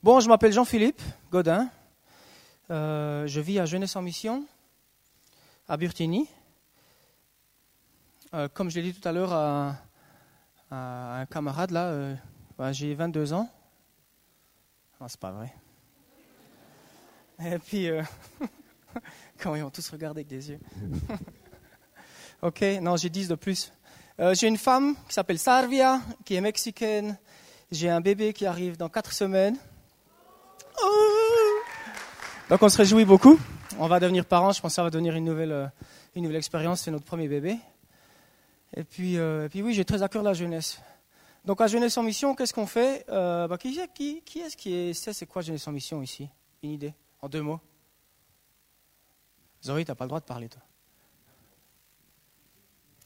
Bon, je m'appelle Jean-Philippe Godin. Euh, je vis à Jeunesse en Mission, à Burtini. Euh, comme je l'ai dit tout à l'heure à, un camarade, là, euh, bah, j'ai 22 ans. Non, c'est pas vrai. Et puis, quand ils ont tous regardé avec des yeux. ok, non, j'ai 10 de plus. J'ai une femme qui s'appelle Sarvia, qui est mexicaine. J'ai un bébé qui arrive dans 4 semaines. Donc on se réjouit beaucoup. On va devenir parents. Je pense que ça va devenir une nouvelle, euh, une nouvelle expérience. C'est notre premier bébé. Et puis, euh, et puis oui, j'ai très à cœur la jeunesse. Donc à Jeunesse en Mission, qu'est-ce qu'on fait? Euh, bah, Qui, est-ce qui sait c'est quoi Jeunesse en Mission ici? Une idée En deux mots Zoé, tu n'as pas le droit de parler, toi.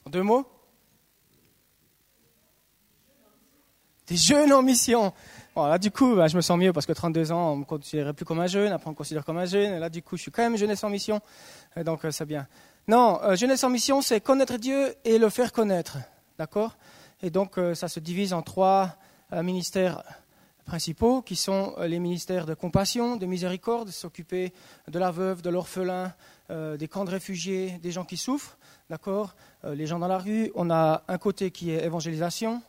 En deux mots? Des jeunes en mission. Bon, là, du coup, bah, je me sens mieux parce que 32 ans, on ne me considérait plus comme un jeune. Après, on me considère comme un jeune. Et là, du coup, je suis quand même jeunesse en mission. Et donc, euh, c'est bien. Non, euh, jeunesse en mission, c'est connaître Dieu et le faire connaître. D'accord? Et donc, euh, ça se divise en trois euh, ministères principaux qui sont euh, les ministères de compassion, de miséricorde, s'occuper de la veuve, de l'orphelin, euh, des camps de réfugiés, des gens qui souffrent. D'accord? Euh, Les gens dans la rue. On a un côté qui est évangélisation.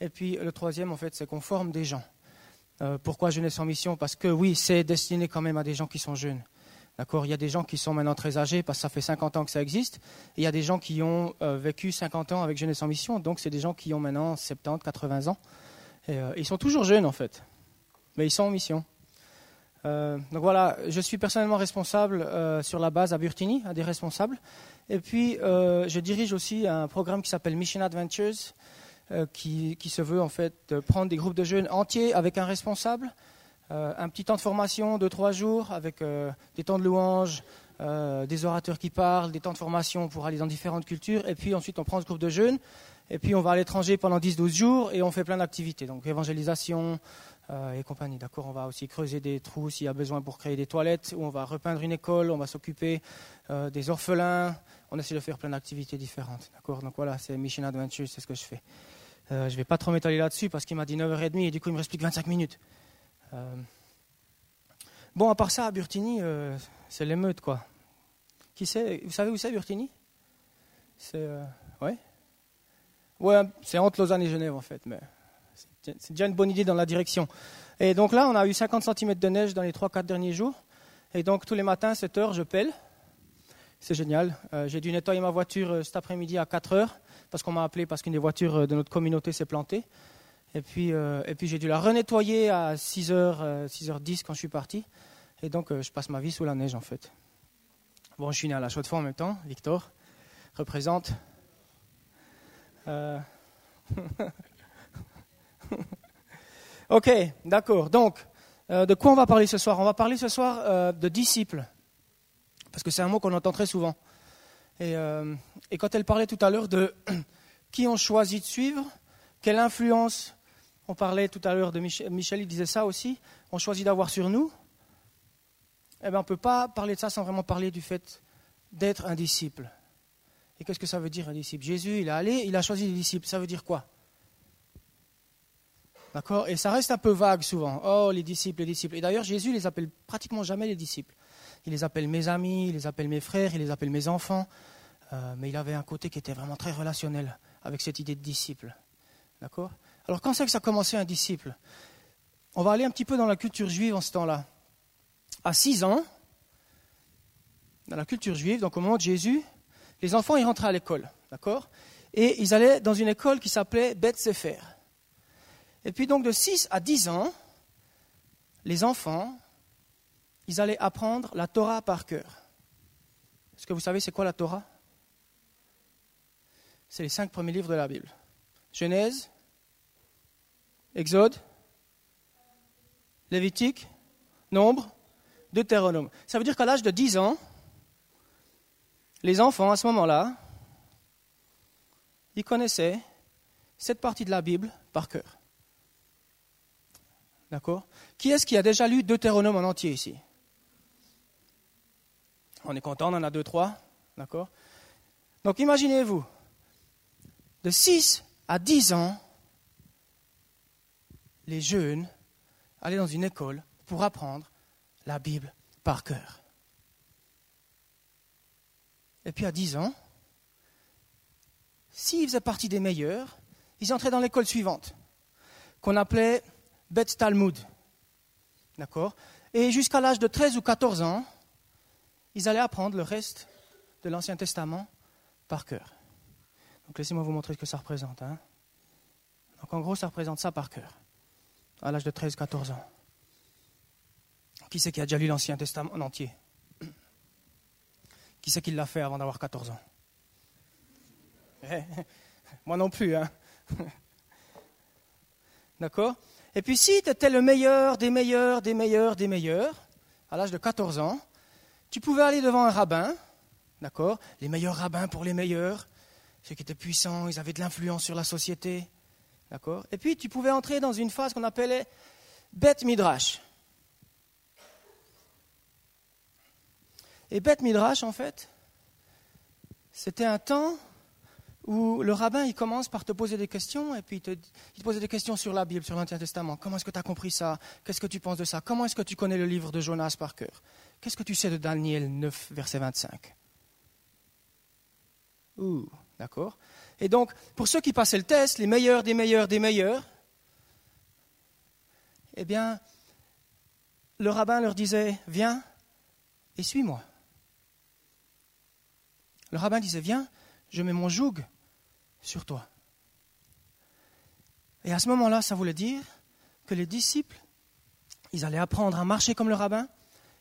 Et puis, le troisième, en fait, c'est qu'on forme des gens. Euh, pourquoi Jeunesse en mission? Parce que oui, c'est destiné quand même à des gens qui sont jeunes. D'accord? Il y a des gens qui sont maintenant très âgés parce que ça fait 50 ans que ça existe. Il y a des gens qui ont euh, vécu 50 ans avec Jeunesse en mission. Donc, c'est des gens qui ont maintenant 70, 80 ans. Et, euh, ils sont toujours jeunes, en fait. Mais ils sont en mission. Donc voilà, je suis personnellement responsable sur la base à Burtini, à des responsables. Et puis, je dirige aussi un programme qui s'appelle Mission Adventures, qui, qui se veut en fait prendre des groupes de jeunes entiers avec un responsable, euh, un petit temps de formation de trois jours avec euh, des temps de louange, euh, des orateurs qui parlent, des temps de formation pour aller dans différentes cultures. Et puis ensuite, on prend ce groupe de jeunes, et puis on va à l'étranger pendant 10-12 jours, et on fait plein d'activités. Donc évangélisation euh, et compagnie. D'accord On va aussi creuser des trous s'il y a besoin pour créer des toilettes, ou on va repeindre une école, on va s'occuper euh, des orphelins. On essaie de faire plein d'activités différentes. D'accord Donc voilà, c'est Mission Adventures, c'est ce que je fais. Euh, je ne vais pas trop m'étaler là-dessus parce qu'il m'a dit 9h30 et du coup il me reste plus que 25 minutes. Euh, Bon, à part ça, à Burtini, euh, c'est l'émeute, quoi. Qui sait Vous savez où c'est, Burtini? C'est. euh, c'est entre Lausanne et Genève, en fait, mais c'est c'est déjà une bonne idée dans la direction. Et donc là, on a eu 50 cm de neige dans les 3-4 derniers jours. Et donc, tous les matins, 7 heures, je pèle. C'est génial. Euh, J'ai dû nettoyer ma voiture euh, cet après-midi à 4 heures parce qu'on m'a appelé parce qu'une des voitures euh, de notre communauté s'est plantée. Et puis, et puis j'ai dû la renettoyer à 6h, euh, 6h10 quand je suis parti. Et donc, je passe ma vie sous la neige, en fait. Bon, je suis né à la chaux de fonds en même temps. Victor représente. Ok, d'accord. Donc, de quoi on va parler ce soir? On va parler ce soir de disciples. Parce que c'est un mot qu'on entend très souvent. Et, euh, quand elle parlait tout à l'heure de qui on choisit de suivre, quelle influence, on parlait tout à l'heure de Michel, Michel, il disait ça aussi, on choisit d'avoir sur nous, eh bien, on ne peut pas parler de ça sans vraiment parler du fait d'être un disciple. Et qu'est-ce que ça veut dire un disciple? Jésus, il est allé, il a choisi des disciples. Ça veut dire quoi? D'accord? Et ça reste un peu vague souvent. Oh, les disciples, les disciples. Et d'ailleurs, Jésus les appelle pratiquement jamais les disciples. Il les appelle mes amis, il les appelle mes frères, il les appelle mes enfants. Euh, mais il avait un côté qui était vraiment très relationnel avec cette idée de disciple. D'accord? Alors, quand c'est que ça a commencé un disciple? On va aller un petit peu dans la culture juive en ce temps-là. À 6 ans, dans la culture juive, donc au moment de Jésus, les enfants ils rentraient à l'école, d'accord? Et ils allaient dans une école qui s'appelait Beth Sefer. Et puis donc de 6 à 10 ans, les enfants, ils allaient apprendre la Torah par cœur. Est-ce que vous savez c'est quoi la Torah? C'est les cinq premiers livres de la Bible. Genèse, Exode, Lévitique, Nombre, Deutéronome. Ça veut dire qu'à l'âge de 10 ans, les enfants, à ce moment-là, ils connaissaient cette partie de la Bible par cœur. D'accord? Qui est-ce qui a déjà lu Deutéronome en entier ici? On est content, on en a deux, trois. D'accord? Donc imaginez-vous, de 6 à 10 ans, les jeunes allaient dans une école pour apprendre la Bible par cœur. Et puis à 10 ans, s'ils faisaient partie des meilleurs, ils entraient dans l'école suivante, qu'on appelait Bet Talmud. D'accord? Et jusqu'à l'âge de 13 ou 14 ans, ils allaient apprendre le reste de l'Ancien Testament par cœur. Donc laissez-moi vous montrer ce que ça représente. Hein. Donc en gros, ça représente ça par cœur, à l'âge de 13-14 ans. Qui c'est qui a déjà lu l'Ancien Testament en entier? Qui c'est qui l'a fait avant d'avoir 14 ans? Eh, Moi non plus. Hein D'accord? Et puis si tu étais le meilleur des meilleurs, des meilleurs, des meilleurs, à l'âge de 14 ans, tu pouvais aller devant un rabbin, d'accord Les meilleurs rabbins pour les meilleurs, ceux qui étaient puissants, ils avaient de l'influence sur la société, d'accord Et puis tu pouvais entrer dans une phase qu'on appelait Bet Midrash. Et Bet Midrash, en fait, c'était un temps où le rabbin il commence par te poser des questions et puis il te, il posait des questions sur la Bible, sur l'Ancien Testament. Comment est-ce que tu as compris ça? Qu'est-ce que tu penses de ça? Comment est-ce que tu connais le livre de Jonas par cœur? Qu'est-ce que tu sais de Daniel 9, verset 25 Ouh, d'accord. Et donc, pour ceux qui passaient le test, les meilleurs des meilleurs des meilleurs, eh bien, le rabbin leur disait Viens et suis-moi. Le rabbin disait Viens je mets mon joug sur toi. Et à ce moment-là, ça voulait dire que les disciples, ils allaient apprendre à marcher comme le rabbin,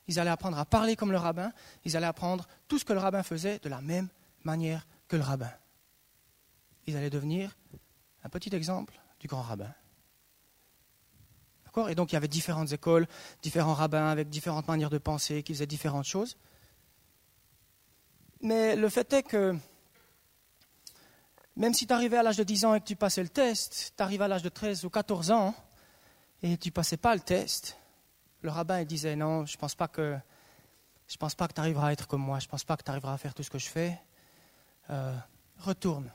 ils allaient apprendre à parler comme le rabbin, ils allaient apprendre tout ce que le rabbin faisait de la même manière que le rabbin. Ils allaient devenir un petit exemple du grand rabbin. D'accord? Et donc il y avait différentes écoles, différents rabbins avec différentes manières de penser, qui faisaient différentes choses. Mais le fait est que même si tu arrivais à l'âge de 10 ans et que tu passais le test, tu arrives à l'âge de 13 ou 14 ans et tu passais pas le test, le rabbin disait non, je pense pas que pense pas que tu arriveras à être comme moi, je pense pas que tu arriveras à faire tout ce que je fais. Euh, retourne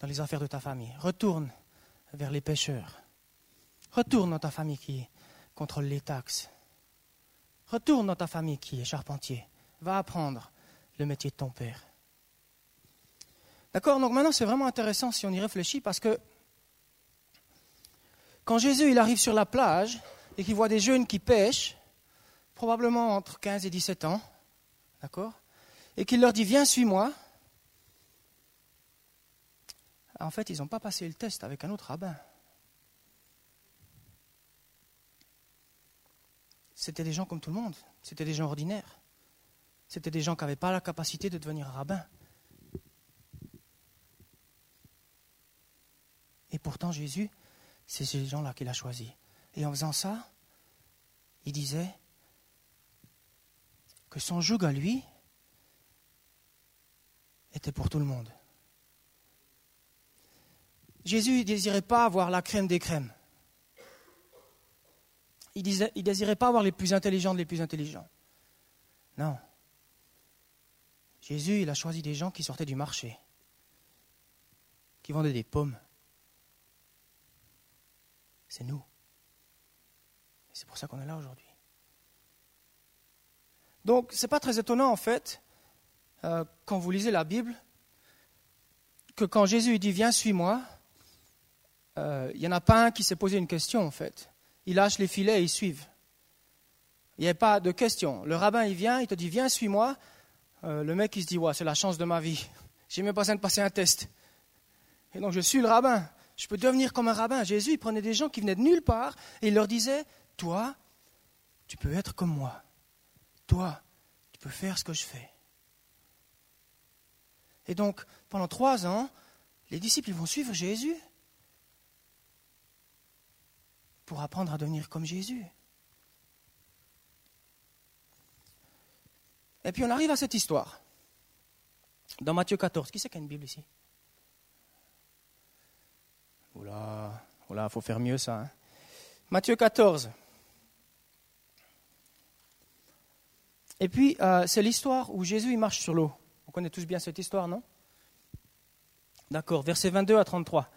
dans les affaires de ta famille, retourne vers les pêcheurs, retourne dans ta famille qui contrôle les taxes, retourne dans ta famille qui est charpentier, va apprendre le métier de ton père. D'accord? Donc maintenant, c'est vraiment intéressant si on y réfléchit parce que quand Jésus arrive sur la plage et qu'il voit des jeunes qui pêchent, probablement entre 15 et 17 ans, d'accord Et qu'il leur dit Viens, suis-moi. En fait, ils n'ont pas passé le test avec un autre rabbin. C'était des gens comme tout le monde. C'était des gens ordinaires. C'était des gens qui n'avaient pas la capacité de devenir rabbin. Et pourtant, Jésus, c'est ces gens-là qu'il a choisis. Et en faisant ça, il disait que son joug à lui était pour tout le monde. Jésus ne désirait pas avoir la crème des crèmes. Il ne désirait pas avoir les plus intelligents les plus intelligents. Non. Jésus, il a choisi des gens qui sortaient du marché, qui vendaient des pommes, c'est nous. C'est pour ça qu'on est là aujourd'hui. Donc, ce n'est pas très étonnant, en fait, euh, quand vous lisez la Bible, que quand Jésus dit Viens, suis-moi, euh, il n'y en a pas un qui s'est posé une question, en fait. Il lâche les filets et ils suivent. Il n'y a pas de question. Le rabbin, il vient, il te dit Viens, suis-moi. Euh, le mec, il se dit Ouais, c'est la chance de ma vie. J'ai même pas besoin de passer un test. Et donc, je suis le rabbin. Je peux devenir comme un rabbin. Jésus, il prenait des gens qui venaient de nulle part et il leur disait, toi, tu peux être comme moi. Toi, tu peux faire ce que je fais. Et donc, pendant trois ans, les disciples vont suivre Jésus pour apprendre à devenir comme Jésus. Et puis on arrive à cette histoire. Dans Matthieu 14. Qui c'est qui a une Bible ici? Oula, oula, faut faire mieux ça. Hein. Matthieu 14. Et puis, euh, c'est l'histoire où Jésus il marche sur l'eau. On connaît tous bien cette histoire, non? D'accord, versets 22 à 33.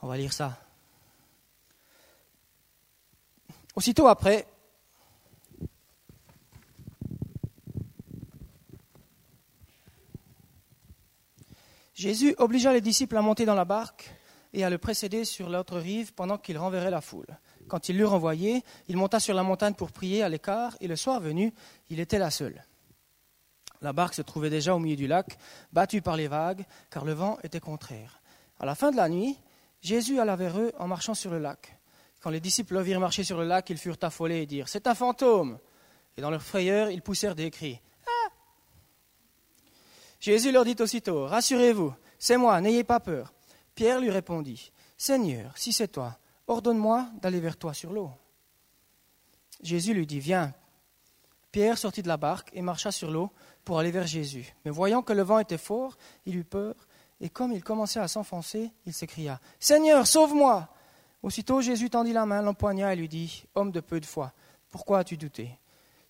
On va lire ça. Aussitôt après, Jésus obligea les disciples à monter dans la barque et à le précéder sur l'autre rive pendant qu'il renverrait la foule. Quand il l'eut renvoyé, il monta sur la montagne pour prier à l'écart, et le soir venu, il était là seul. La barque se trouvait déjà au milieu du lac, battue par les vagues, car le vent était contraire. À la fin de la nuit, Jésus alla vers eux en marchant sur le lac. Quand les disciples le virent marcher sur le lac, ils furent affolés et dirent C'est un fantôme Et dans leur frayeur, ils poussèrent des cris. Ah Jésus leur dit aussitôt Rassurez-vous, c'est moi, n'ayez pas peur. Pierre lui répondit Seigneur, si c'est toi, ordonne-moi d'aller vers toi sur l'eau. Jésus lui dit Viens. Pierre sortit de la barque et marcha sur l'eau pour aller vers Jésus. Mais voyant que le vent était fort, il eut peur, et comme il commençait à s'enfoncer, il s'écria Seigneur, sauve-moi Aussitôt Jésus tendit la main, l'empoigna et lui dit Homme de peu de foi, pourquoi as-tu douté?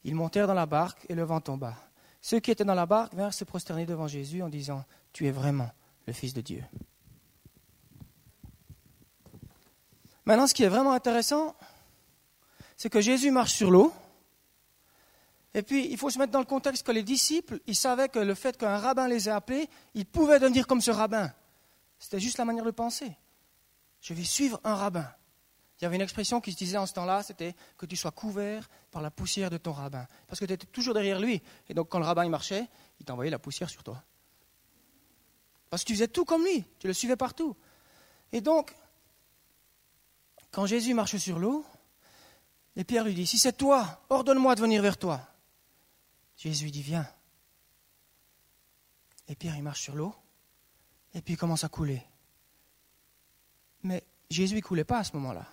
Ils montèrent dans la barque et le vent tomba. Ceux qui étaient dans la barque vinrent se prosterner devant Jésus en disant Tu es vraiment le Fils de Dieu. Maintenant, ce qui est vraiment intéressant, c'est que Jésus marche sur l'eau. Et puis, il faut se mettre dans le contexte que les disciples, ils savaient que le fait qu'un rabbin les ait appelés, ils pouvaient devenir comme ce rabbin. C'était juste la manière de penser. Je vais suivre un rabbin. Il y avait une expression qui se disait en ce temps-là, c'était que tu sois couvert par la poussière de ton rabbin. Parce que tu étais toujours derrière lui. Et donc, quand le rabbin marchait, il t'envoyait la poussière sur toi. Parce que tu faisais tout comme lui. Tu le suivais partout. Et donc, quand Jésus marche sur l'eau, et Pierre lui dit, si c'est toi, ordonne-moi de venir vers toi. Jésus dit, viens. Et Pierre, il marche sur l'eau, et puis il commence à couler. Mais Jésus ne coulait pas à ce moment-là.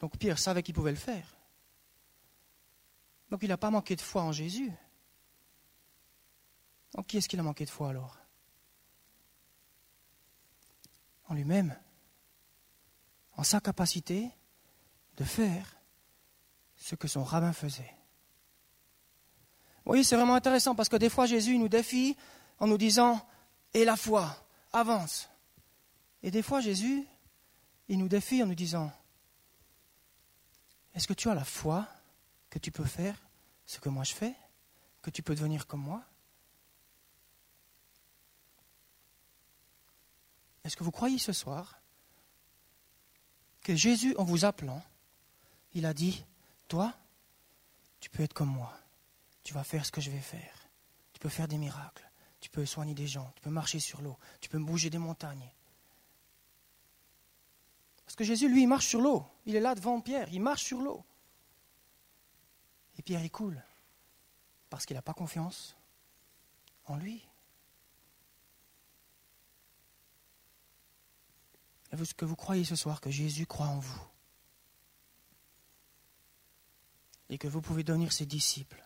Donc Pierre savait qu'il pouvait le faire. Donc il n'a pas manqué de foi en Jésus. Donc qui est-ce qu'il a manqué de foi alors? En lui-même sa capacité de faire ce que son rabbin faisait. Voyez, c'est vraiment intéressant parce que des fois Jésus nous défie en nous disant Et la foi, avance. Et des fois Jésus, il nous défie en nous disant Est-ce que tu as la foi que tu peux faire ce que moi je fais Que tu peux devenir comme moi? Est-ce que vous croyez ce soir Jésus, en vous appelant, il a dit, toi, tu peux être comme moi. Tu vas faire ce que je vais faire. Tu peux faire des miracles. Tu peux soigner des gens. Tu peux marcher sur l'eau. Tu peux bouger des montagnes. Parce que Jésus, lui, il marche sur l'eau. Il est là devant Pierre. Il marche sur l'eau. Et Pierre, il coule. Parce qu'il n'a pas confiance en lui. Que vous croyez ce soir que Jésus croit en vous Et que vous pouvez devenir ses disciples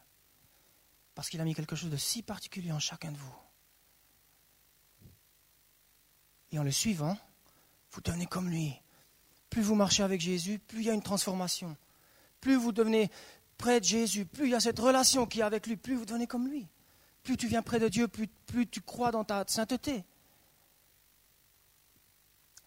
Parce qu'il a mis quelque chose de si particulier en chacun de vous. Et en le suivant, vous devenez comme lui. Plus vous marchez avec Jésus, plus il y a une transformation. Plus vous devenez près de Jésus, plus il y a cette relation qui est avec lui, plus vous devenez comme lui. Plus tu viens près de Dieu, plus, plus tu crois dans ta sainteté.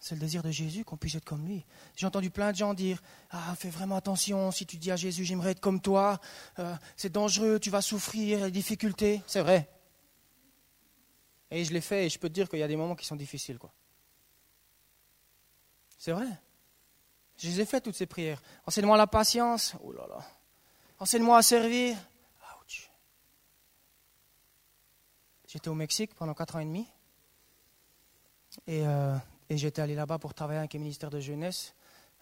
C'est le désir de Jésus qu'on puisse être comme lui. J'ai entendu plein de gens dire Ah, fais vraiment attention, si tu dis à Jésus, j'aimerais être comme toi, euh, c'est dangereux, tu vas souffrir, les difficultés. C'est vrai. Et je l'ai fait et je peux te dire qu'il y a des moments qui sont difficiles. quoi. C'est vrai. Je les ai fait toutes ces prières. Enseigne-moi la patience. Oh là là. Enseigne-moi à servir. Ouch. J'étais au Mexique pendant quatre ans et demi. Et euh, et j'étais allé là-bas pour travailler avec un ministère de jeunesse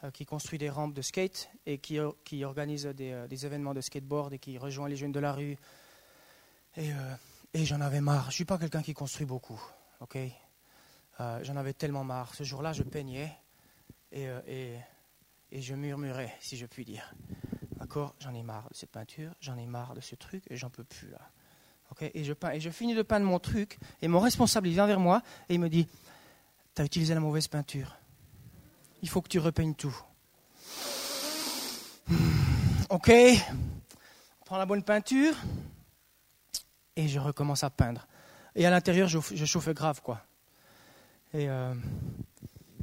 euh, qui construit des rampes de skate et qui, euh, organise euh, des, événements de skateboard et qui rejoint les jeunes de la rue. Et, j'en avais marre. Je ne suis pas quelqu'un qui construit beaucoup. ok? J'en avais tellement marre. Ce jour-là, je peignais et, je murmurais, si je puis dire. D'accord? J'en ai marre de cette peinture, j'en ai marre de ce truc et j'en peux plus là. et, je peins, et je finis de peindre mon truc et mon responsable il vient vers moi et il me dit tu as utilisé la mauvaise peinture. Il faut que tu repeignes tout. Ok, on prend la bonne peinture et je recommence à peindre. Et à l'intérieur, je, chauffe grave, quoi. Et, euh,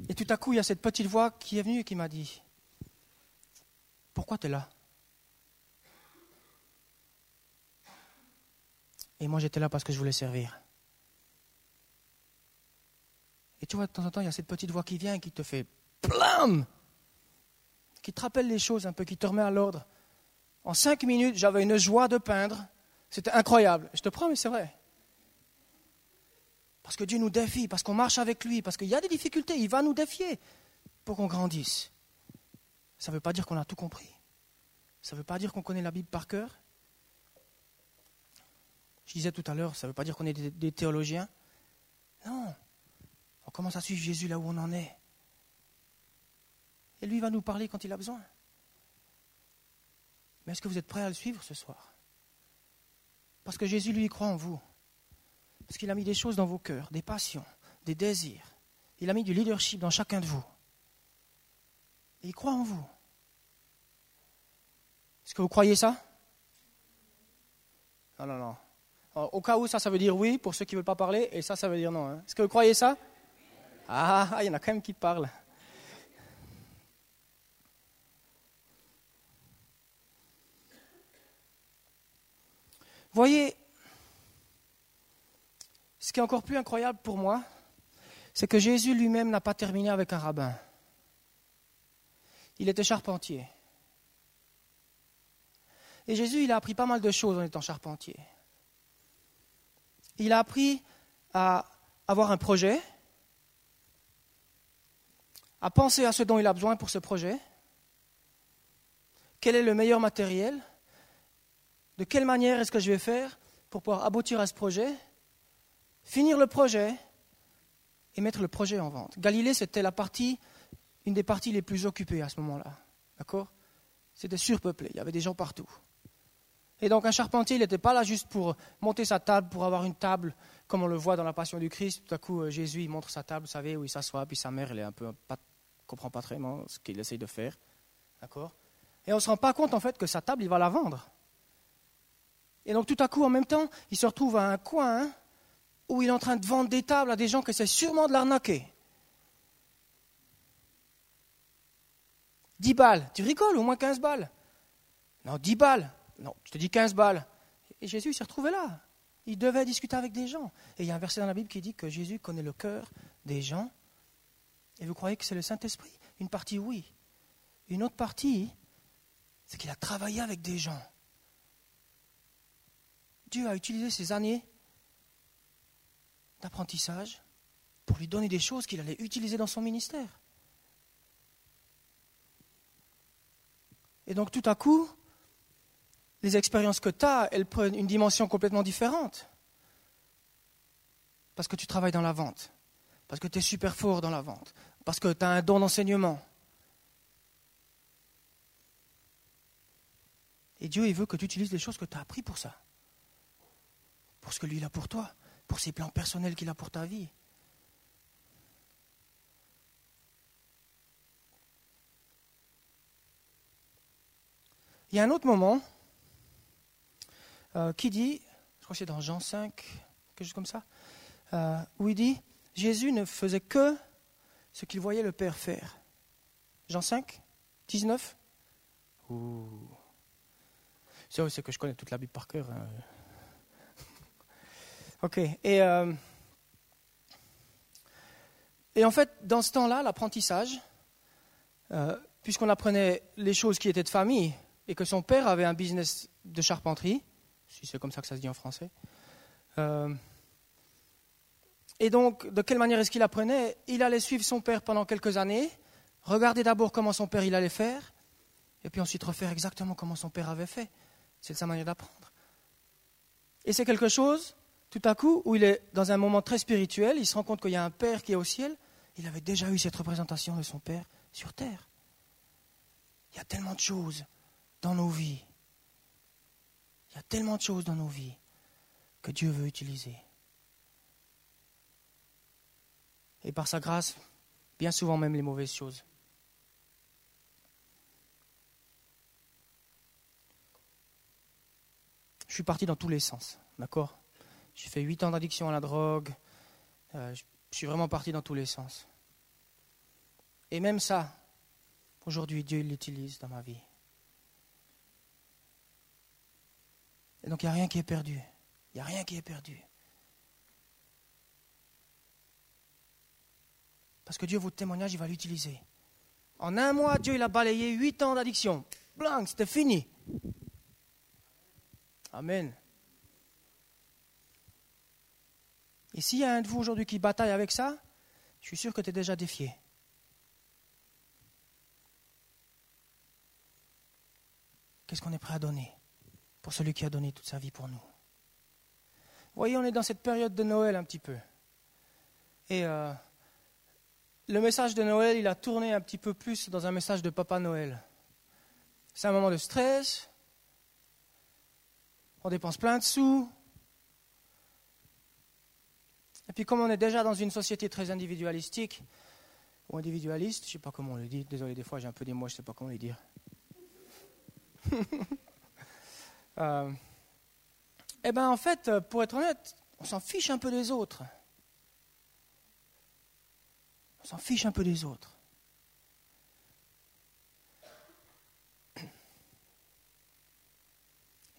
et tout à coup, il y a cette petite voix qui est venue et qui m'a dit Pourquoi tu es là? Et moi, j'étais là parce que je voulais servir. Et tu vois, de temps en temps, il y a cette petite voix qui vient qui te fait plam Qui te rappelle les choses un peu, qui te remet à l'ordre. En cinq minutes, j'avais une joie de peindre. C'était incroyable. Je te promets, c'est vrai. Parce que Dieu nous défie, parce qu'on marche avec lui, parce qu'il y a des difficultés, il va nous défier pour qu'on grandisse. Ça ne veut pas dire qu'on a tout compris. Ça ne veut pas dire qu'on connaît la Bible par cœur. Je disais tout à l'heure, ça ne veut pas dire qu'on est des, théologiens. Non. Commence à suivre Jésus là où on en est. Et lui va nous parler quand il a besoin. Mais est-ce que vous êtes prêts à le suivre ce soir Parce que Jésus, lui, croit en vous. Parce qu'il a mis des choses dans vos cœurs, des passions, des désirs. Il a mis du leadership dans chacun de vous. Et il croit en vous. Est-ce que vous croyez ça Non, non, non. au cas où, ça, ça veut dire oui pour ceux qui ne veulent pas parler, et ça, ça veut dire non. Hein. Est-ce que vous croyez ça ah, il y en a quand même qui parlent. Voyez, ce qui est encore plus incroyable pour moi, c'est que Jésus lui-même n'a pas terminé avec un rabbin. Il était charpentier. Et Jésus, il a appris pas mal de choses en étant charpentier. Il a appris à avoir un projet, à penser à ce dont il a besoin pour ce projet, quel est le meilleur matériel, de quelle manière est-ce que je vais faire pour pouvoir aboutir à ce projet, finir le projet et mettre le projet en vente. Galilée, c'était la partie, une des parties les plus occupées à ce moment-là. D'accord? C'était surpeuplé, il y avait des gens partout. Et donc un charpentier, il n'était pas là juste pour monter sa table, pour avoir une table, comme on le voit dans la Passion du Christ. Tout à coup, euh, Jésus, il montre sa table, vous savez, où il s'assoit, puis sa mère, elle est un peu, pas, comprend pas très bien ce qu'il essaye de faire. D'accord Et on ne se rend pas compte, en fait, que sa table, il va la vendre. Et donc tout à coup, en même temps, il se retrouve à un coin où il est en train de vendre des tables à des gens qui essaient sûrement de l'arnaquer. 10 balles. Tu rigoles, au moins 15 balles. Non, 10 balles. Non, je te dis 15 balles. Et Jésus s'est retrouvé là. Il devait discuter avec des gens. Et il y a un verset dans la Bible qui dit que Jésus connaît le cœur des gens. Et vous croyez que c'est le Saint-Esprit? Une partie, oui. Une autre partie, c'est qu'il a travaillé avec des gens. Dieu a utilisé ces années d'apprentissage pour lui donner des choses qu'il allait utiliser dans son ministère. Et donc tout à coup, les expériences que tu as, elles prennent une dimension complètement différente. Parce que tu travailles dans la vente, parce que tu es super fort dans la vente, parce que tu as un don d'enseignement. Et Dieu, il veut que tu utilises les choses que tu as apprises pour ça pour ce que lui a pour toi, pour ses plans personnels qu'il a pour ta vie. Il y a un autre moment euh, qui dit, je crois que c'est dans Jean 5, quelque chose comme ça, euh, où il dit, Jésus ne faisait que ce qu'il voyait le Père faire. Jean 5, 19 C'est que je connais toute la Bible par cœur. Hein. Ok. Et, euh, et en fait, dans ce temps-là, l'apprentissage, euh, puisqu'on apprenait les choses qui étaient de famille et que son père avait un business de charpenterie, si c'est comme ça que ça se dit en français. Euh, et donc, de quelle manière est-ce qu'il apprenait? Il allait suivre son père pendant quelques années, regarder d'abord comment son père il allait faire, et puis ensuite refaire exactement comment son père avait fait. C'est sa manière d'apprendre. Et c'est quelque chose tout à coup, où il est dans un moment très spirituel, il se rend compte qu'il y a un Père qui est au ciel. Il avait déjà eu cette représentation de son Père sur terre. Il y a tellement de choses dans nos vies. Il y a tellement de choses dans nos vies que Dieu veut utiliser. Et par sa grâce, bien souvent même les mauvaises choses. Je suis parti dans tous les sens, d'accord? J'ai fait huit ans d'addiction à la drogue. Euh, je suis vraiment parti dans tous les sens. Et même ça, aujourd'hui, Dieu l'utilise dans ma vie. Et donc il n'y a rien qui est perdu. Il n'y a rien qui est perdu. Parce que Dieu, votre témoignage, il va l'utiliser. En un mois, Dieu, il a balayé huit ans d'addiction. Blanc, c'était fini. Amen. Et s'il y a un de vous aujourd'hui qui bataille avec ça, je suis sûr que tu es déjà défié. Qu'est-ce qu'on est prêt à donner pour celui qui a donné toute sa vie pour nous? Vous voyez, on est dans cette période de Noël un petit peu. Et euh, le message de Noël, il a tourné un petit peu plus dans un message de Papa Noël. C'est un moment de stress, on dépense plein de sous, et puis comme on est déjà dans une société très individualistique, ou individualiste, je ne sais pas comment on le dit, désolé des fois j'ai un peu des mots, je ne sais pas comment les dire. euh, eh bien en fait, pour être honnête, on s'en fiche un peu des autres. On s'en fiche un peu des autres.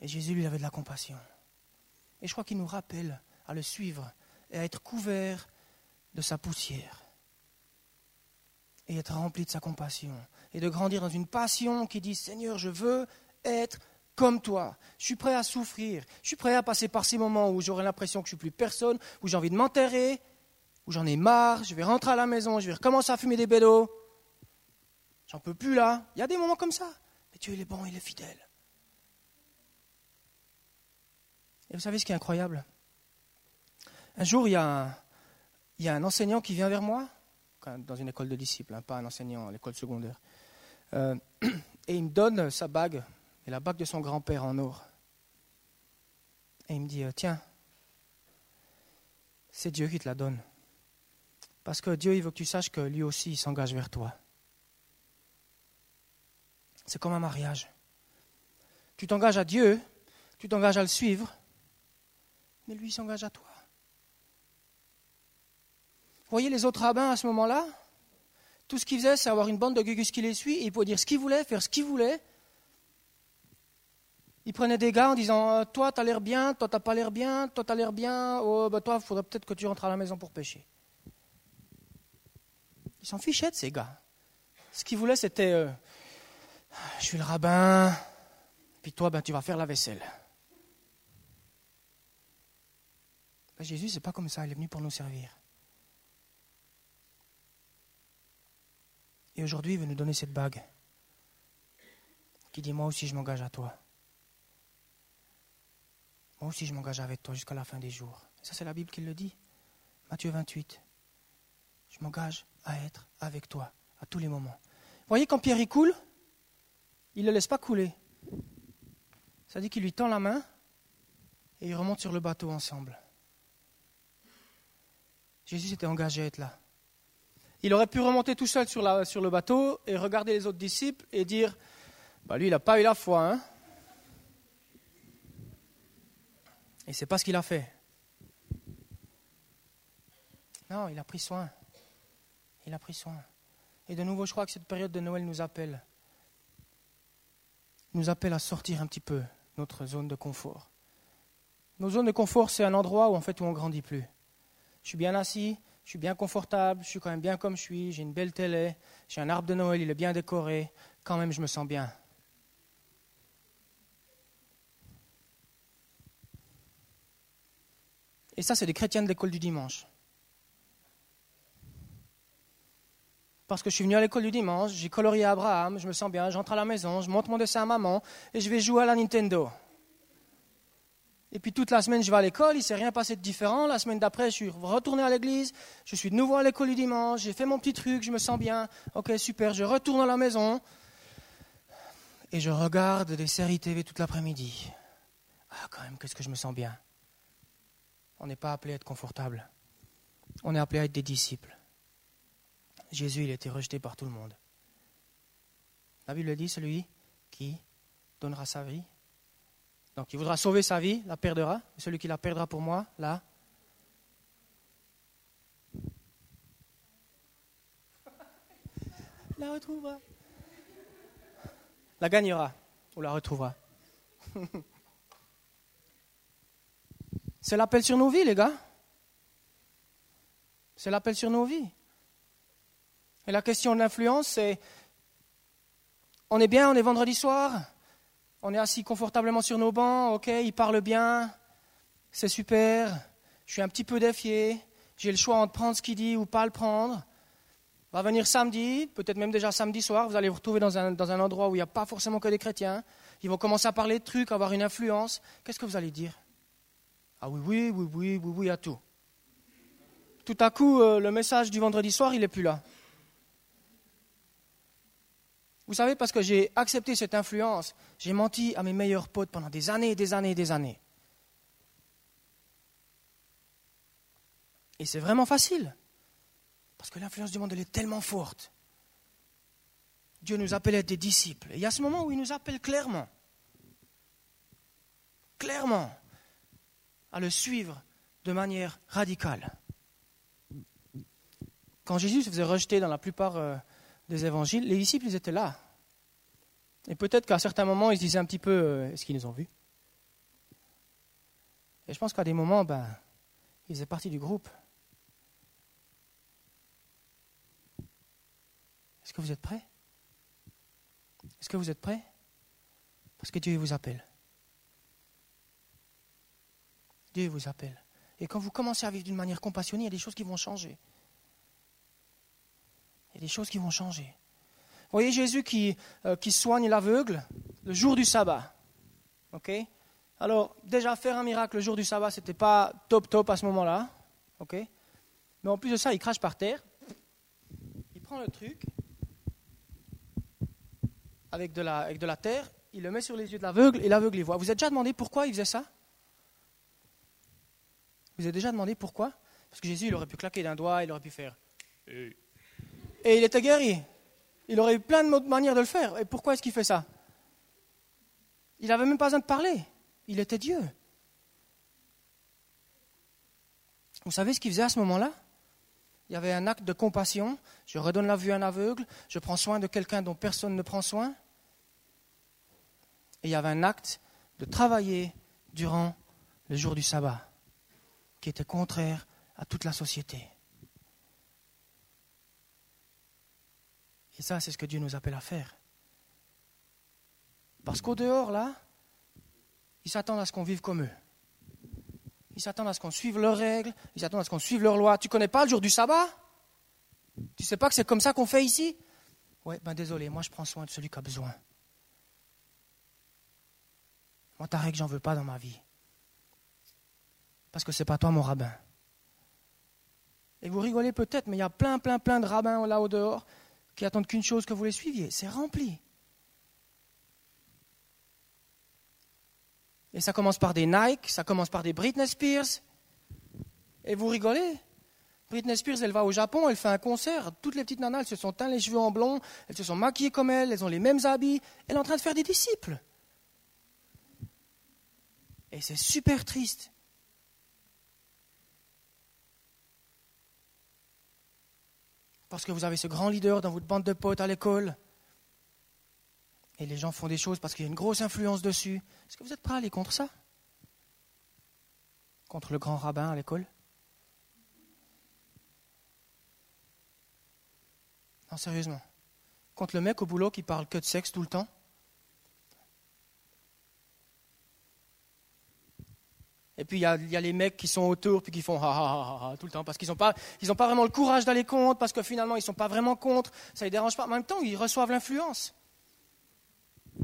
Et Jésus, lui, avait de la compassion. Et je crois qu'il nous rappelle à le suivre et à être couvert de sa poussière. Et être rempli de sa compassion. Et de grandir dans une passion qui dit Seigneur, je veux être comme toi. Je suis prêt à souffrir. Je suis prêt à passer par ces moments où j'aurai l'impression que je ne suis plus personne, où j'ai envie de m'enterrer, où j'en ai marre, je vais rentrer à la maison, je vais recommencer à fumer des bédos. J'en peux plus là. Il y a des moments comme ça. Mais Dieu, il est bon, il est fidèle. Et vous savez ce qui est incroyable? Un jour, il y, a un, enseignant qui vient vers moi, dans une école de disciples, hein, pas un enseignant à l'école secondaire. Euh, et il me donne sa bague, la bague de son grand-père en or. Et il me dit, euh, tiens, c'est Dieu qui te la donne. Parce que Dieu, veut que tu saches que lui aussi, il s'engage vers toi. C'est comme un mariage. Tu t'engages à Dieu, tu t'engages à le suivre, mais lui s'engage à toi. Vous voyez les autres rabbins à ce moment-là? Tout ce qu'ils faisaient, c'est avoir une bande de gugus qui les suit, ils pouvaient dire ce qu'ils voulaient, faire ce qu'ils voulaient. Ils prenaient des gars en disant euh, Toi, tu as l'air bien, toi, tu n'as pas l'air bien, toi, tu as l'air bien, oh, bah, toi, il faudrait peut-être que tu rentres à la maison pour pêcher. Ils s'en fichaient de ces gars. Ce qu'ils voulaient, c'était euh, Je suis le rabbin, puis toi, ben, tu vas faire la vaisselle. Ben, Jésus, c'est pas comme ça, il est venu pour nous servir. Et aujourd'hui, il veut nous donner cette bague qui dit Moi aussi, je m'engage à toi. Moi aussi, je m'engage avec toi jusqu'à la fin des jours. Et ça, c'est la Bible qui le dit. Matthieu 28. Je m'engage à être avec toi à tous les moments. Vous voyez, quand Pierre y coule, il ne le laisse pas couler. Ça dit qu'il lui tend la main et ils remontent sur le bateau ensemble. Jésus s'était engagé à être là. Il aurait pu remonter tout seul sur, le bateau et regarder les autres disciples et dire bah Lui, il n'a pas eu la foi. Hein et c'est pas ce qu'il a fait. Non, il a pris soin. Il a pris soin. Et de nouveau, je crois que cette période de Noël nous appelle. Nous appelle à sortir un petit peu notre zone de confort. Nos zones de confort, c'est un endroit où en fait où on grandit plus. Je suis bien assis, je suis bien confortable, je suis quand même bien comme je suis, j'ai une belle télé, j'ai un arbre de Noël, il est bien décoré, quand même je me sens bien. Et ça, c'est des chrétiens de l'école du dimanche. Parce que je suis venu à l'école du dimanche, j'ai colorié Abraham, je me sens bien, j'entre à la maison, je monte mon dessin à maman et je vais jouer à la Nintendo. Et puis toute la semaine, je vais à l'école, il ne s'est rien passé de différent. La semaine d'après, je suis retourné à l'église, je suis de nouveau à l'école du dimanche, j'ai fait mon petit truc, je me sens bien. Ok, super, je retourne à la maison et je regarde des séries TV toute l'après-midi. Ah, quand même, qu'est-ce que je me sens bien. On n'est pas appelé à être confortable. On est appelé à être des disciples. Jésus, il a été rejeté par tout le monde. La Bible dit, celui qui donnera sa vie. Donc, il voudra sauver sa vie, la perdra. Celui qui la perdra pour moi, là. La retrouvera. La gagnera ou la retrouvera. C'est l'appel sur nos vies, les gars. C'est l'appel sur nos vies. Et la question de l'influence, c'est on est bien, on est vendredi soir, on est assis confortablement sur nos bancs, ok, il parle bien, c'est super, je suis un petit peu défié, j'ai le choix entre prendre ce qu'il dit ou pas le prendre. Va venir samedi, peut-être même déjà samedi soir, vous allez vous retrouver dans un, dans un endroit où il n'y a pas forcément que des chrétiens. Ils vont commencer à parler de trucs, avoir une influence. Qu'est-ce que vous allez dire? Ah oui, oui, oui, oui, oui, oui, à tout. Tout à coup, euh, le message du vendredi soir, il n'est plus là. Vous savez, parce que j'ai accepté cette influence, j'ai menti à mes meilleurs potes pendant des années et des années et des années. Et c'est vraiment facile. Parce que l'influence du monde, elle est tellement forte. Dieu nous appelle à être des disciples. Et il y a ce moment où il nous appelle clairement. Clairement. À le suivre de manière radicale. Quand Jésus se faisait rejeter dans la plupart euh, des évangiles, les disciples, étaient là. Et peut-être qu'à certains moments, ils se disaient un petit peu, euh, est-ce qu'ils nous ont vus? Et je pense qu'à des moments, ben, ils faisaient partie du groupe. Est-ce que vous êtes prêts? Est-ce que vous êtes prêts? Parce que Dieu vous appelle. Dieu vous appelle. Et quand vous commencez à vivre d'une manière compassionnée, il y a des choses qui vont changer. Il y a des choses qui vont changer. Vous voyez Jésus qui, euh, qui soigne l'aveugle le jour du sabbat. OK? Alors, déjà, faire un miracle le jour du sabbat, ce n'était pas top top à ce moment-là. OK? Mais en plus de ça, il crache par terre. Il prend le truc avec de, la, avec de la terre, il le met sur les yeux de l'aveugle et l'aveugle il voit. Vous avez déjà demandé pourquoi il faisait ça? Vous avez déjà demandé pourquoi? Parce que Jésus, il aurait pu claquer d'un doigt, il aurait pu faire. Et il était guéri. Il aurait eu plein de manières de le faire. Et pourquoi est-ce qu'il fait ça? Il n'avait même pas besoin de parler. Il était Dieu. Vous savez ce qu'il faisait à ce moment-là? Il y avait un acte de compassion. Je redonne la vue à un aveugle. Je prends soin de quelqu'un dont personne ne prend soin. Et il y avait un acte de travailler durant le jour du sabbat qui était contraire à toute la société. Et ça, c'est ce que Dieu nous appelle à faire. Parce qu'au dehors, là, ils s'attendent à ce qu'on vive comme eux. Ils s'attendent à ce qu'on suive leurs règles, ils s'attendent à ce qu'on suive leurs lois. Tu connais pas le jour du sabbat? Tu sais pas que c'est comme ça qu'on fait ici? Ouais, ben désolé, moi je prends soin de celui qui a besoin. Moi, ta règle, j'en veux pas dans ma vie. Parce que c'est pas toi mon rabbin. Et vous rigolez peut-être, mais il y a plein, plein, plein de rabbins là au dehors qui attendent qu'une chose que vous les suiviez. C'est rempli. Et ça commence par des Nike, ça commence par des Britney Spears. Et vous rigolez? Britney Spears, elle va au Japon, elle fait un concert. Toutes les petites nanas, elles se sont teintes les cheveux en blond, elles se sont maquillées comme elle, elles ont les mêmes habits. Elle est en train de faire des disciples. Et c'est super triste. Parce que vous avez ce grand leader dans votre bande de potes à l'école. Et les gens font des choses parce qu'il y a une grosse influence dessus. Est-ce que vous êtes prêts à aller contre ça? Contre le grand rabbin à l'école? Non, sérieusement. Contre le mec au boulot qui parle que de sexe tout le temps? Et puis il y, a, les mecs qui sont autour puis qui font ha ha ha, tout le temps parce qu'ils n'ont pas, pas vraiment le courage d'aller contre parce que finalement ils ne sont pas vraiment contre, ça ne les dérange pas. En même temps, ils reçoivent l'influence.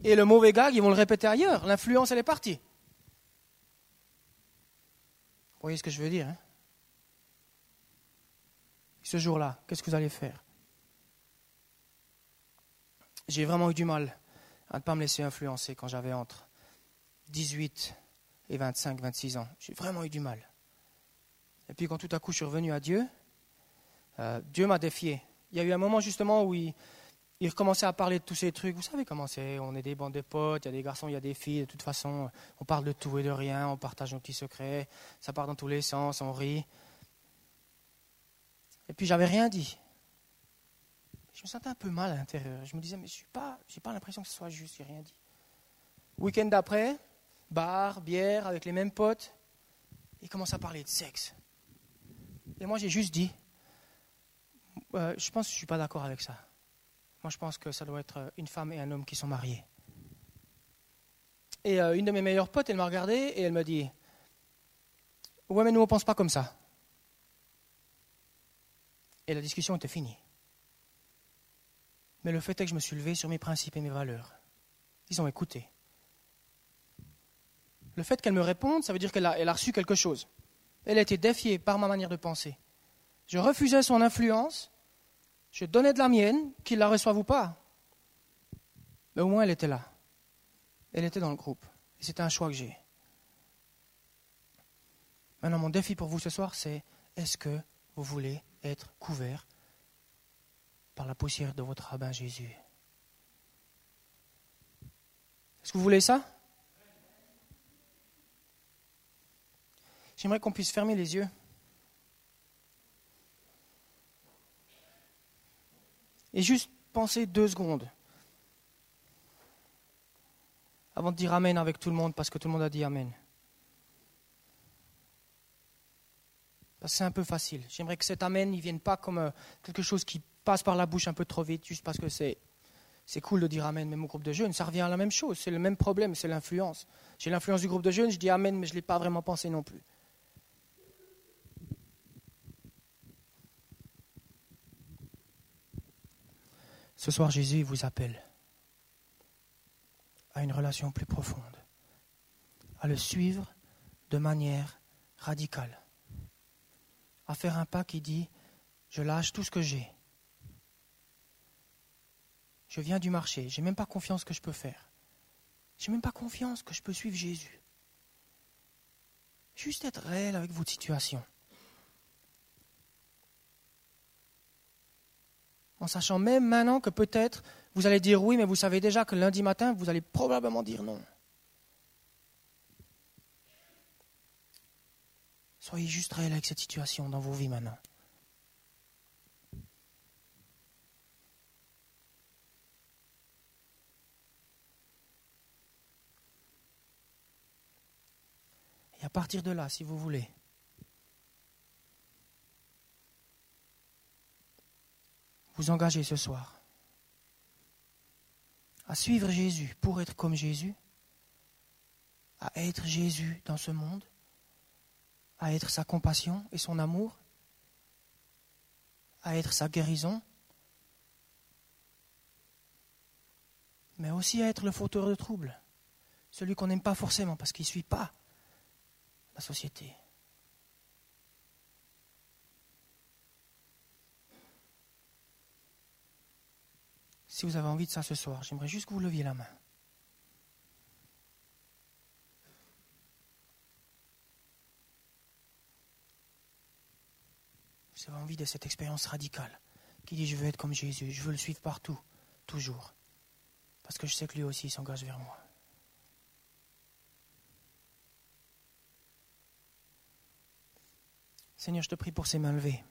Et le mauvais gag, ils vont le répéter ailleurs. L'influence, elle est partie. Vous voyez ce que je veux dire hein? Ce jour-là, qu'est-ce que vous allez faire? J'ai vraiment eu du mal à ne pas me laisser influencer quand j'avais entre 18 et 25, 26 ans. J'ai vraiment eu du mal. Et puis quand tout à coup je suis revenu à Dieu, euh, Dieu m'a défié. Il y a eu un moment justement où il, il recommençait à parler de tous ces trucs. Vous savez comment c'est, on est des bandes de potes, il y a des garçons, il y a des filles, de toute façon, on parle de tout et de rien, on partage nos petits secrets, ça part dans tous les sens, on rit. Et puis j'avais rien dit. Je me sentais un peu mal à l'intérieur. Je me disais, mais je n'ai pas, pas l'impression que ce soit juste, j'ai rien dit. Week-end d'après, bar, bière, avec les mêmes potes. Il commence à parler de sexe. Et moi, j'ai juste dit, Euh, je pense que je ne suis pas d'accord avec ça. Moi, je pense que ça doit être une femme et un homme qui sont mariés. Et euh, une de mes meilleures potes, elle m'a regardé et elle m'a dit Ouais, mais nous, on ne pense pas comme ça. Et la discussion était finie. Mais le fait est que je me suis levé sur mes principes et mes valeurs. Ils ont écouté. Le fait qu'elle me réponde, ça veut dire qu'elle a, elle a reçu quelque chose. Elle a été défiée par ma manière de penser. Je refusais son influence, je donnais de la mienne, qu'il la reçoive ou pas. Mais au moins elle était là. Elle était dans le groupe. Et c'était un choix que j'ai. Maintenant, mon défi pour vous ce soir, c'est est-ce que vous voulez être couvert par la poussière de votre rabbin Jésus? Est-ce que vous voulez ça? J'aimerais qu'on puisse fermer les yeux. Et juste penser deux secondes avant de dire Amen avec tout le monde parce que tout le monde a dit Amen. Parce que c'est un peu facile. J'aimerais que cet Amen ne vienne pas comme euh, quelque chose qui passe par la bouche un peu trop vite, juste parce que c'est, c'est cool de dire Amen, même au groupe de jeunes. Ça revient à la même chose. C'est le même problème, c'est l'influence. J'ai l'influence du groupe de jeunes, je dis Amen, mais je ne l'ai pas vraiment pensé non plus. Ce soir, Jésus vous appelle à une relation plus profonde, à le suivre de manière radicale, à faire un pas qui dit, je lâche tout ce que j'ai. Je viens du marché, je n'ai même pas confiance que je peux faire. Je n'ai même pas confiance que je peux suivre Jésus. Juste être réel avec votre situation. En sachant même maintenant que peut-être vous allez dire oui, mais vous savez déjà que lundi matin, vous allez probablement dire non. Soyez juste réel avec cette situation dans vos vies maintenant. Et à partir de là, si vous voulez, vous engager ce soir à suivre Jésus pour être comme Jésus, à être Jésus dans ce monde, à être sa compassion et son amour, à être sa guérison, mais aussi à être le fauteur de troubles, celui qu'on n'aime pas forcément parce qu'il ne suit pas la société. Si vous avez envie de ça ce soir, j'aimerais juste que vous leviez la main. Vous avez envie de cette expérience radicale qui dit je veux être comme Jésus, je veux le suivre partout, toujours. Parce que je sais que lui aussi s'engage vers moi. Seigneur, je te prie pour ces mains levées.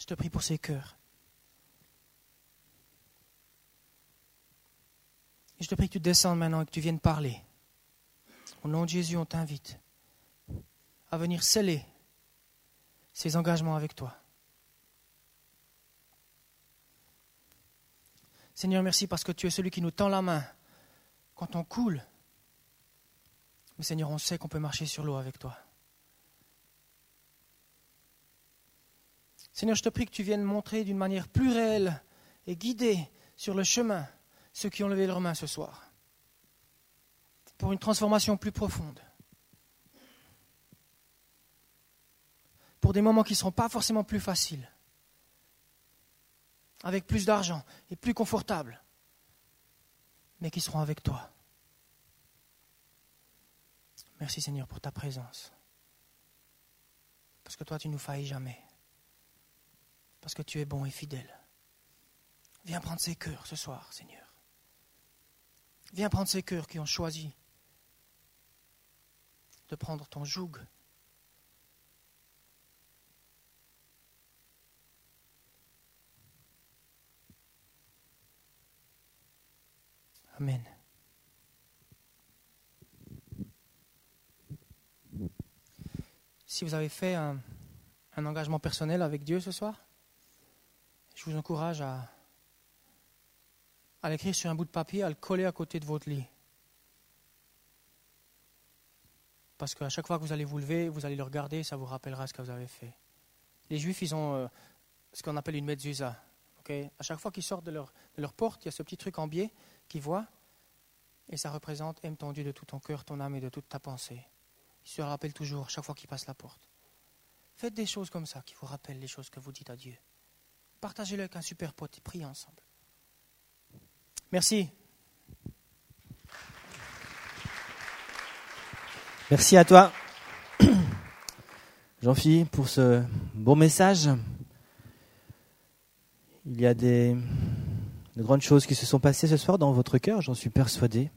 Je te prie pour ces cœurs. Je te prie que tu descendes maintenant et que tu viennes parler. Au nom de Jésus, on t'invite à venir sceller ces engagements avec toi. Seigneur, merci parce que tu es celui qui nous tend la main quand on coule. Mais Seigneur, on sait qu'on peut marcher sur l'eau avec toi. Seigneur, je te prie que tu viennes montrer d'une manière plus réelle et guidée sur le chemin ceux qui ont levé leurs mains ce soir, pour une transformation plus profonde, pour des moments qui ne seront pas forcément plus faciles, avec plus d'argent et plus confortables, mais qui seront avec toi. Merci Seigneur pour ta présence. Parce que toi, tu nous failles jamais. Parce que tu es bon et fidèle. Viens prendre ces cœurs ce soir, Seigneur. Viens prendre ces cœurs qui ont choisi de prendre ton joug. Amen. Si vous avez fait un, un engagement personnel avec Dieu ce soir Je vous encourage à, à l'écrire sur un bout de papier, à le coller à côté de votre lit. Parce qu'à chaque fois que vous allez vous lever, vous allez le regarder, ça vous rappellera ce que vous avez fait. Les Juifs, ils ont euh, ce qu'on appelle une mezuzah. à chaque fois qu'ils sortent de leur, de leur porte, il y a ce petit truc en biais qu'ils voient, et ça représente aime ton Dieu de tout ton cœur, ton âme et de toute ta pensée. Il se le rappelle toujours chaque fois qu'il passe la porte. Faites des choses comme ça qui vous rappellent les choses que vous dites à Dieu. Partagez-le avec un super pote et priez ensemble. Merci. Merci à toi, Jean-Philippe, pour ce beau message. Il y a des, grandes choses qui se sont passées ce soir dans votre cœur, j'en suis persuadé.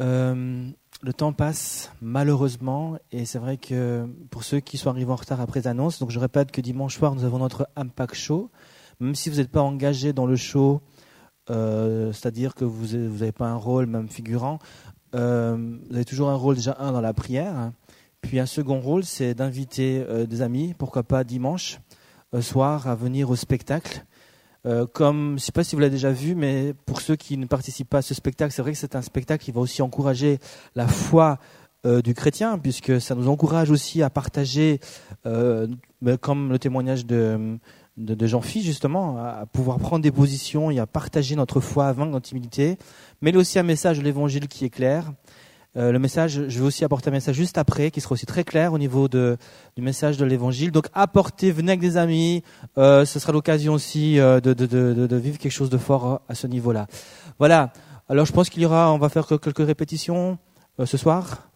Euh, le temps passe malheureusement et c'est vrai que pour ceux qui sont arrivés en retard après l'annonce, donc je répète que dimanche soir nous avons notre Impact Show. Même si vous n'êtes pas engagé dans le show, euh, c'est-à-dire que vous n'avez pas un rôle même figurant, euh, vous avez toujours un rôle déjà un dans la prière. Puis un second rôle, c'est d'inviter euh, des amis, pourquoi pas dimanche soir, à venir au spectacle. comme, je ne sais pas si vous l'avez déjà vu, mais pour ceux qui ne participent pas à ce spectacle, c'est vrai que c'est un spectacle qui va aussi encourager la foi du chrétien, puisque ça nous encourage aussi à partager, comme le témoignage de, de, Jean-Philippe, justement, à pouvoir prendre des positions et à partager notre foi, à vaincre notre timidité, mais aussi un message de l'évangile qui est clair. Euh, le message, je vais aussi apporter un message juste après, qui sera aussi très clair au niveau de, du message de l'évangile. Donc apportez, venez avec des amis, euh, ce sera l'occasion aussi euh, de, de, de, de, vivre quelque chose de fort à ce niveau-là. Voilà. Alors je pense qu'il y aura, on va faire quelques répétitions ce soir.